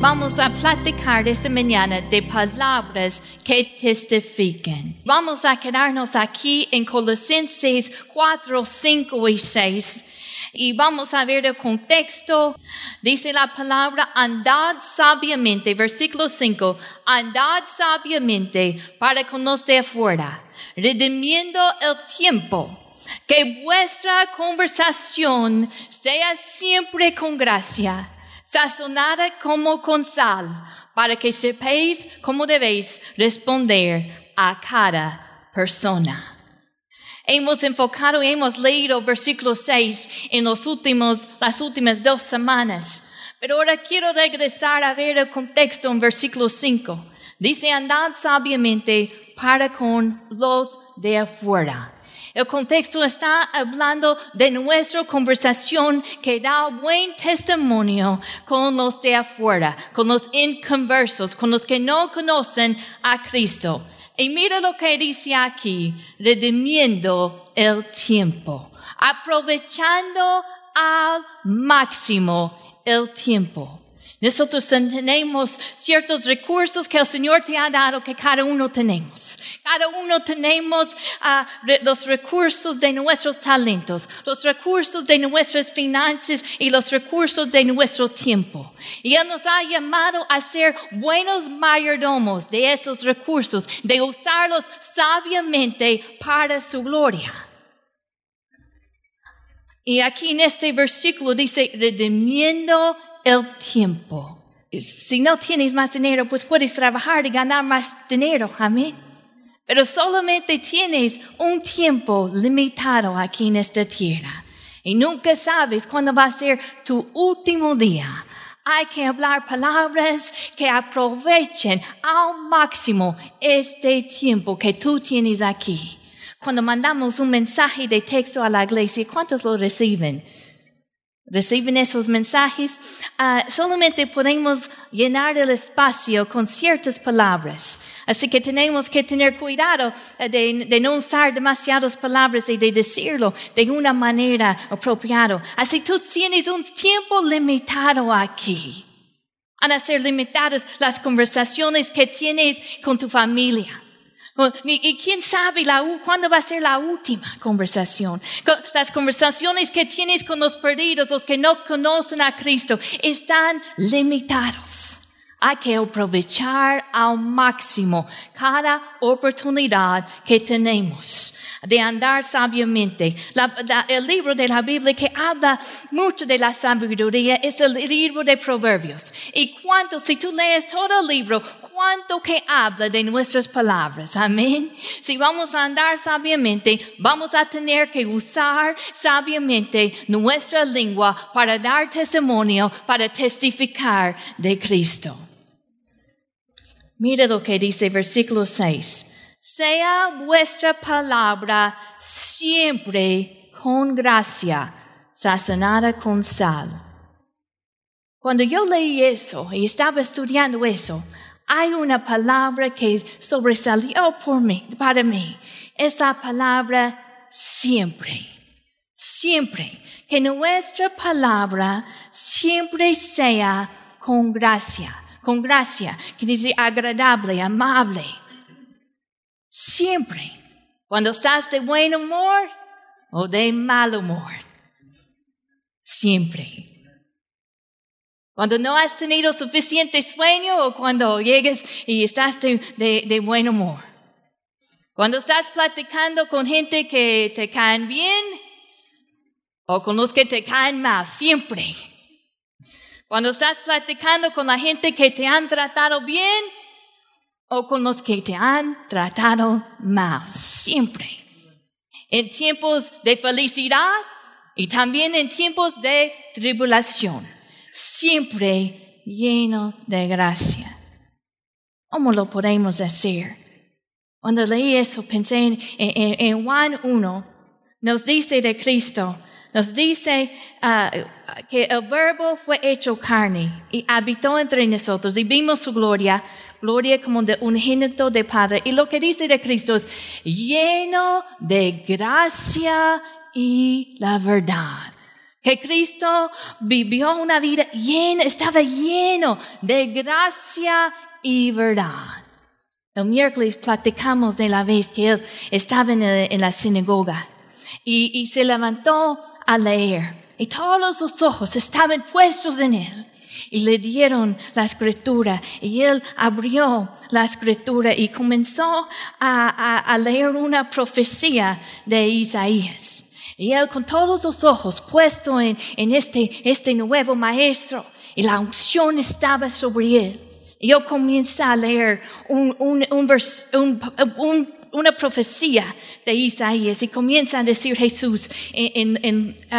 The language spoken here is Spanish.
Vamos a platicar esta mañana de palabras que testifiquen. Vamos a quedarnos aquí en Colosenses 4, 5 y 6. Y vamos a ver el contexto. Dice la palabra, andad sabiamente, versículo 5, andad sabiamente para con los de afuera, redimiendo el tiempo. Que vuestra conversación sea siempre con gracia sazonada como con sal, para que sepáis cómo debéis responder a cada persona. Hemos enfocado y hemos leído versículo 6 en los últimos, las últimas dos semanas. Pero ahora quiero regresar a ver el contexto en versículo 5. Dice, andad sabiamente para con los de afuera. El contexto está hablando de nuestra conversación que da buen testimonio con los de afuera, con los inconversos, con los que no conocen a Cristo. Y mira lo que dice aquí, redimiendo el tiempo, aprovechando al máximo el tiempo. Nosotros tenemos ciertos recursos que el Señor te ha dado que cada uno tenemos. Cada uno tenemos uh, los recursos de nuestros talentos, los recursos de nuestras finanzas y los recursos de nuestro tiempo. Y Él nos ha llamado a ser buenos mayordomos de esos recursos, de usarlos sabiamente para su gloria. Y aquí en este versículo dice, redimiendo el tiempo. Si no tienes más dinero, pues puedes trabajar y ganar más dinero. Amén. Pero solamente tienes un tiempo limitado aquí en esta tierra. Y nunca sabes cuándo va a ser tu último día. Hay que hablar palabras que aprovechen al máximo este tiempo que tú tienes aquí. Cuando mandamos un mensaje de texto a la iglesia, ¿cuántos lo reciben? Reciben esos mensajes, ah, solamente podemos llenar el espacio con ciertas palabras. Así que tenemos que tener cuidado eh, de, no usar demasiadas palabras y de decirlo de una manera apropiada. Así tú tienes un tiempo limitado aquí. Van a ser limitadas las conversaciones que tienes con tu familia. Y, quién sabe la, cuándo va a ser la última conversación. Las conversaciones que tienes con los perdidos, los que no conocen a Cristo, están limitados. Hay que aprovechar al máximo cada oportunidad que tenemos de andar sabiamente. el libro de la Biblia que habla mucho de la sabiduría es el libro de Proverbios. Y cuánto, si tú lees todo el libro, cuánto que habla de nuestras palabras. Amén. Si vamos a andar sabiamente, vamos a tener que usar sabiamente nuestra lengua para dar testimonio, para testificar de Cristo. Mire lo que dice versículo 6. Sea vuestra palabra siempre con gracia, sazonada con sal. Cuando yo leí eso y estaba estudiando eso, hay una palabra que sobresalió por mí, para mí. Esa palabra siempre. Siempre. Que nuestra palabra siempre sea con gracia. Con gracia. Que dice agradable, amable. Siempre. Cuando estás de buen humor o de mal humor. Siempre. Cuando no has tenido suficiente sueño o cuando llegues y estás de, buen humor. Cuando estás platicando con gente que te caen bien o con los que te caen mal, siempre. Cuando estás platicando con la gente que te han tratado bien o con los que te han tratado mal, siempre. En tiempos de felicidad y también en tiempos de tribulación siempre lleno de gracia. ¿Cómo lo podemos hacer? Cuando leí eso, pensé en, Juan 1, nos dice de Cristo, nos dice ah, que el verbo fue hecho carne y habitó entre nosotros y vimos su gloria, gloria como de un génito de Padre. Y lo que dice de Cristo es lleno de gracia y la verdad que Cristo vivió una vida llena, estaba lleno de gracia y verdad. El miércoles platicamos de la vez que él estaba en, la sinagoga y, se levantó a leer y todos los ojos estaban puestos en él y le dieron la escritura y él abrió la escritura y comenzó a, leer una profecía de Isaías. Y él con todos los ojos puestos en, este, este nuevo maestro y la unción estaba sobre él. Y yo comienzo a leer un, un, un, una profecía de Isaías y comienza a decir Jesús en, en,